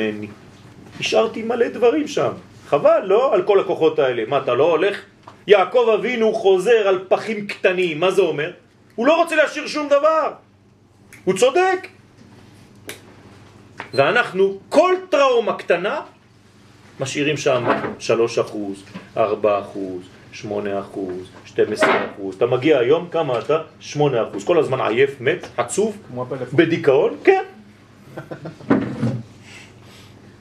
ממני. השארתי מלא דברים שם. חבל, לא? על כל הכוחות האלה. מה, אתה לא הולך? יעקב אבינו חוזר על פחים קטנים, מה זה אומר? הוא לא רוצה להשאיר שום דבר. הוא צודק. ואנחנו, כל טראומה קטנה, משאירים שם 3 אחוז, 4 אחוז, 8 אחוז, 12 אחוז. אתה מגיע היום, כמה אתה? 8 אחוז. כל הזמן עייף, מת, עצוב, בדיכאון, כן.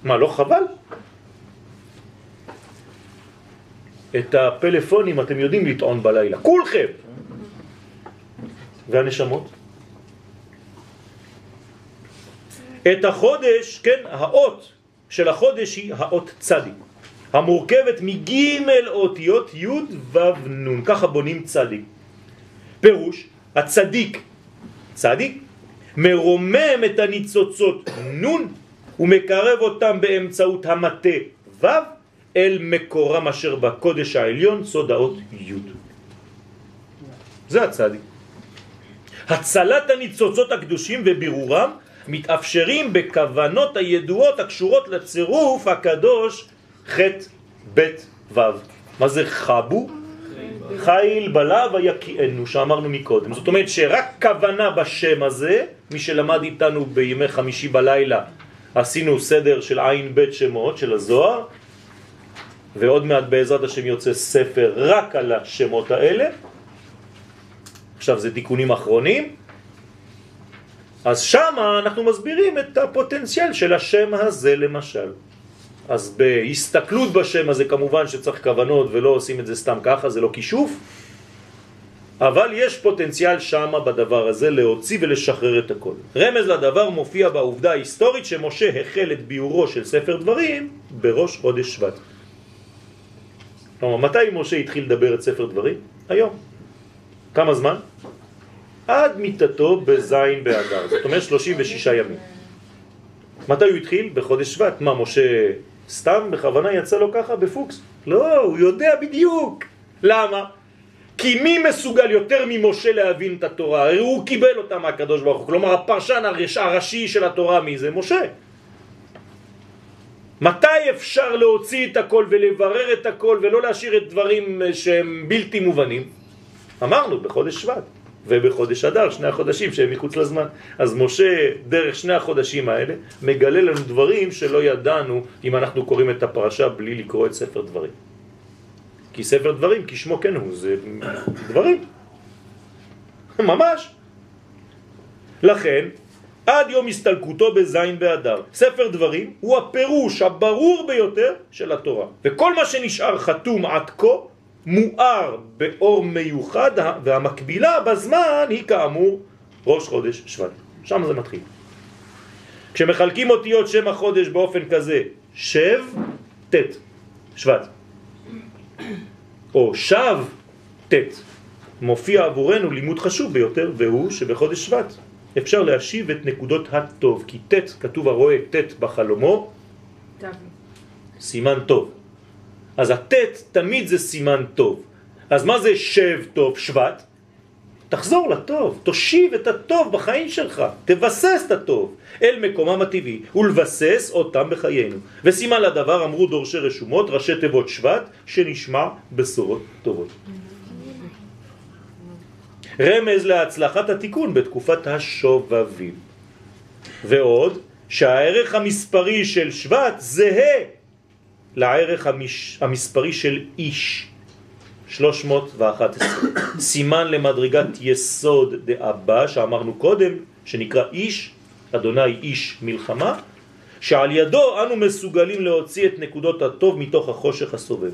מה, לא חבל? את הפלאפונים אתם יודעים לטעון בלילה, כולכם. והנשמות? את החודש, כן, האות של החודש היא האות צדי, המורכבת מג' אותיות י' ו' נ', ככה בונים צדי. פירוש, הצדיק, צדיק, מרומם את הניצוצות נ' ומקרב אותם באמצעות המטה ו' אל מקורם אשר בקודש העליון סוד האות י'. זה הצדיק. הצלת הניצוצות הקדושים ובירורם מתאפשרים בכוונות הידועות הקשורות לצירוף הקדוש ח' ב' ו'. מה זה חבו? חיל בלה ויקיענו, שאמרנו מקודם. זאת אומרת שרק כוונה בשם הזה, מי שלמד איתנו בימי חמישי בלילה, עשינו סדר של עין בית שמות של הזוהר, ועוד מעט בעזרת השם יוצא ספר רק על השמות האלה. עכשיו זה תיקונים אחרונים. אז שם אנחנו מסבירים את הפוטנציאל של השם הזה למשל. אז בהסתכלות בשם הזה כמובן שצריך כוונות ולא עושים את זה סתם ככה, זה לא כישוף, אבל יש פוטנציאל שם בדבר הזה להוציא ולשחרר את הכל. רמז לדבר מופיע בעובדה ההיסטורית שמשה החל את ביורו של ספר דברים בראש חודש שבט. כלומר, מתי משה התחיל לדבר את ספר דברים? היום. כמה זמן? עד מיטתו בזין באדר, זאת אומרת 36 ימים. מתי הוא התחיל? בחודש שבט. מה, משה סתם בכוונה יצא לו ככה בפוקס? לא, הוא יודע בדיוק. למה? כי מי מסוגל יותר ממשה להבין את התורה? הרי הוא קיבל אותה מהקדוש ברוך הוא. כלומר, הפרשן הראשי של התורה מי זה? משה. מתי אפשר להוציא את הכל ולברר את הכל ולא להשאיר את דברים שהם בלתי מובנים? אמרנו, בחודש שבט ובחודש אדר, שני החודשים שהם מחוץ לזמן. אז משה, דרך שני החודשים האלה, מגלה לנו דברים שלא ידענו אם אנחנו קוראים את הפרשה בלי לקרוא את ספר דברים. כי ספר דברים, כשמו כן הוא, זה דברים. ממש. לכן, עד יום הסתלקותו בזין באדר. ספר דברים הוא הפירוש הברור ביותר של התורה. וכל מה שנשאר חתום עד כה מואר באור מיוחד והמקבילה בזמן היא כאמור ראש חודש שבט. שם זה מתחיל. כשמחלקים אותיות שם החודש באופן כזה, שב, תת, שבט. או שב, תת. מופיע עבורנו לימוד חשוב ביותר, והוא שבחודש שבט אפשר להשיב את נקודות הטוב, כי תת, כתוב הרואה תת בחלומו, סימן טוב. אז התת תמיד זה סימן טוב. אז מה זה שב טוב, שבט? תחזור לטוב, תושיב את הטוב בחיים שלך, תבסס את הטוב אל מקומם הטבעי ולבסס אותם בחיינו. וסימן לדבר אמרו דורשי רשומות, ראשי תיבות שבט, שנשמע בשורות טובות. רמז להצלחת התיקון בתקופת השובבים. ועוד, שהערך המספרי של שבט זהה לערך המש... המספרי של איש, 311. סימן למדרגת יסוד דאבא שאמרנו קודם, שנקרא איש, אדוני איש מלחמה, שעל ידו אנו מסוגלים להוציא את נקודות הטוב מתוך החושך הסובב.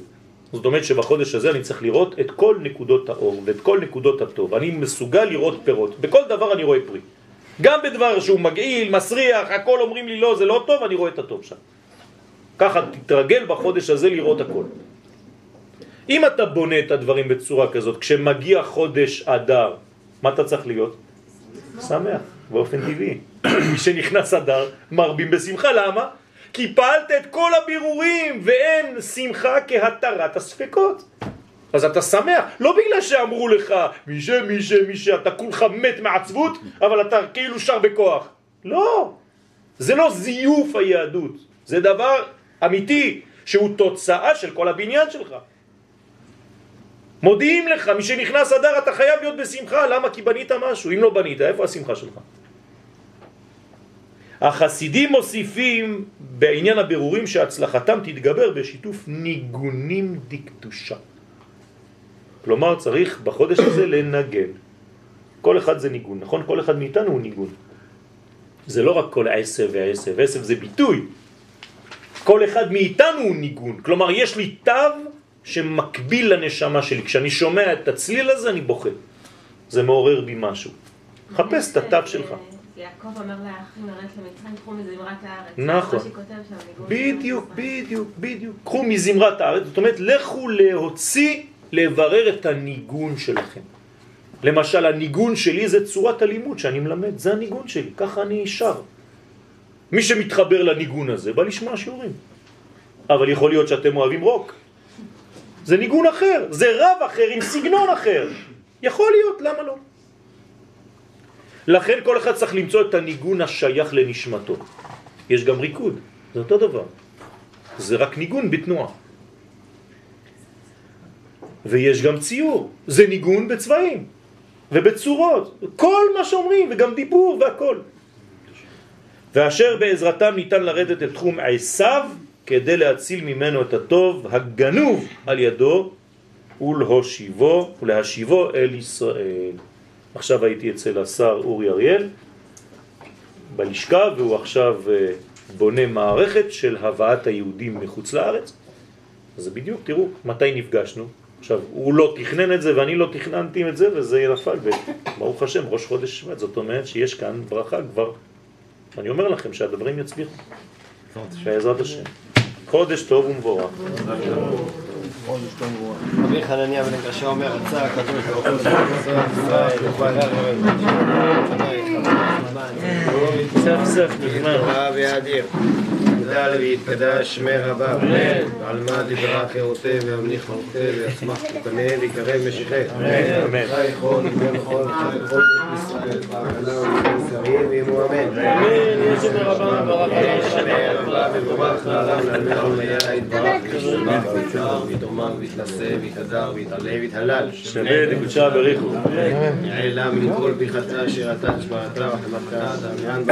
זאת אומרת שבחודש הזה אני צריך לראות את כל נקודות האור ואת כל נקודות הטוב. אני מסוגל לראות פירות. בכל דבר אני רואה פרי. גם בדבר שהוא מגעיל, מסריח, הכל אומרים לי לא, זה לא טוב, אני רואה את הטוב שם. ככה תתרגל בחודש הזה לראות הכל. אם אתה בונה את הדברים בצורה כזאת, כשמגיע חודש אדר, מה אתה צריך להיות? שמח, באופן טבעי. מי שנכנס אדר, מרבים בשמחה, למה? כי פעלת את כל הבירורים ואין שמחה כהתרת הספקות. אז אתה שמח, לא בגלל שאמרו לך מי ש, מי ש, מי ש, אתה כולך מת מעצבות, אבל אתה כאילו שר בכוח. לא, זה לא זיוף היהדות. זה דבר אמיתי, שהוא תוצאה של כל הבניין שלך. מודיעים לך, מי שנכנס אדר אתה חייב להיות בשמחה, למה? כי בנית משהו, אם לא בנית, איפה השמחה שלך? החסידים מוסיפים בעניין הבירורים שהצלחתם תתגבר בשיתוף ניגונים דקדושה. כלומר צריך בחודש הזה לנגן. כל אחד זה ניגון, נכון? כל אחד מאיתנו הוא ניגון. זה לא רק כל עשב ועשב, עשב זה ביטוי. כל אחד מאיתנו הוא ניגון. כלומר, יש לי תו שמקביל לנשמה שלי. כשאני שומע את הצליל הזה, אני בוכה. זה מעורר בי משהו. חפש את התו שלך. יעקב אומר לאחים לרדת למצרים, קחו מזמרת הארץ. נכון. בדיוק, בדיוק, בדיוק. קחו מזמרת הארץ, זאת אומרת, לכו להוציא, לברר את הניגון שלכם. למשל, הניגון שלי זה צורת הלימוד שאני מלמד, זה הניגון שלי, ככה אני שר. מי שמתחבר לניגון הזה בא לשמוע שיעורים. אבל יכול להיות שאתם אוהבים רוק. זה ניגון אחר, זה רב אחר עם סגנון אחר. יכול להיות, למה לא? לכן כל אחד צריך למצוא את הניגון השייך לנשמתו. יש גם ריקוד, זה אותו דבר. זה רק ניגון בתנועה. ויש גם ציור, זה ניגון בצבעים ובצורות, כל מה שאומרים, וגם דיבור והכל. ואשר בעזרתם ניתן לרדת אל תחום עשיו כדי להציל ממנו את הטוב הגנוב על ידו ולהושיבו, ולהשיבו אל ישראל. עכשיו הייתי אצל השר אורי אריאל בלשכה והוא עכשיו אה, בונה מערכת של הבאת היהודים מחוץ לארץ. אז בדיוק, תראו, מתי נפגשנו? עכשיו, הוא לא תכנן את זה ואני לא תכננתי את זה וזה נפל, וברוך השם, ראש חודש שבט, זאת אומרת שיש כאן ברכה כבר. אני אומר לכם שהדברים יצליחו, בעזרת השם. חודש טוב ומבורך. רבי חנניה בן קשה אומר, רצה הקדוש ברוך הוא ישראל, סף סף נגמר. ויאדיר. יגדל ויתקדש שמי רבה, ועל מה דיברה חירותי וימליך מלכי ויצמח תוקנה ויקרב משיחי. אמן. חי יכול ובן חול חי בית ישראל, בהגנה ובן שרים ואמו אמן. אמן, יש את הרבן ברוך שמי רבה מבורך לעולם לעלמך וליה יתברך ויתברך ויתרומם ויתנשא ויתהדר ויתעלה ויתהלל. שווה דקודשה בריחו. יעלה מן כל פיחתה אשר אתה תשמעתה וחמתה דמיין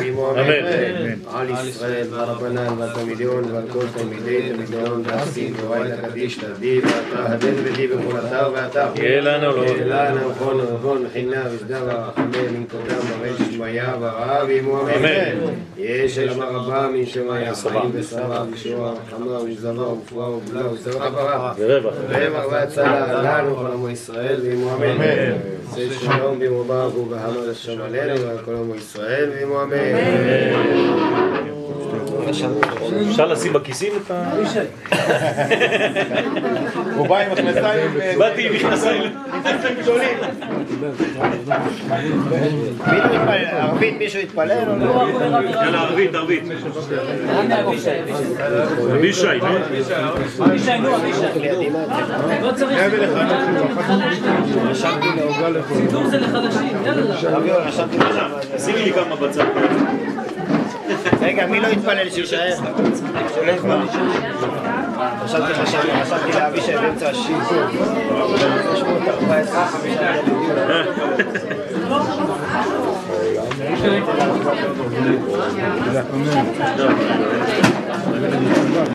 ואמו אמן. על ישראל והרבנן והתלמידיון ועל כל תלמידי תלמידיון ועשין ואוהד הקדיש תרדי ואתה הדן ודי בכל אתר ואתר. יהיה לנו לא. יהיה לנו נכון ונבון וחינה ושדה ורחמי מן קודם ורש שמיה ורעה ואמו אמן. יש אל רבה מן שמיה חיים ושרה ושועה וחמה ושזבה ופואה ובלה ושרה ברכה. ורווח. ורווח והצלה לנו כל עמו ישראל ואמו אמן. עשה שלום באמו ברוך ובהמר השם עלינו ועל כל עמו ישראל ואמו אמן. אפשר לשים בכיסים את ה... הוא בא עם מכנסיים אה, באתי עם מכנסיים. גדולים. ערבית מישהו התפלל או לא? יאללה, ערבית, ערבית. אבישי, נו. לא צריך סידור זה לחדשים, יאללה. שימי לי כמה בצד. רגע, מי לא יזמן. חשבתי חשבתי חשבתי לאבישי באמצע השיעור. 314, חמישה ילדים.